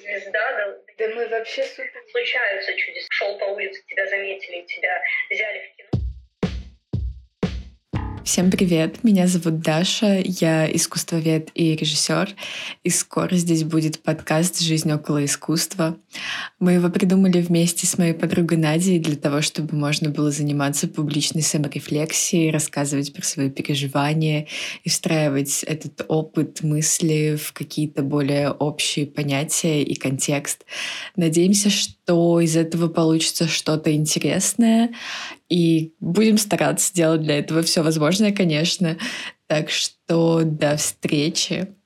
звезда, да, да мы вообще супер. Случаются чудеса. Шел по улице, тебя заметили, тебя взяли в кино. Всем привет, меня зовут Даша, я искусствовед и режиссер, и скоро здесь будет подкаст «Жизнь около искусства». Мы его придумали вместе с моей подругой Надей для того, чтобы можно было заниматься публичной саморефлексией, рассказывать про свои переживания и встраивать этот опыт, мысли в какие-то более общие понятия и контекст. Надеемся, что из этого получится что-то интересное, и будем стараться делать для этого все возможное, конечно. Так что до встречи.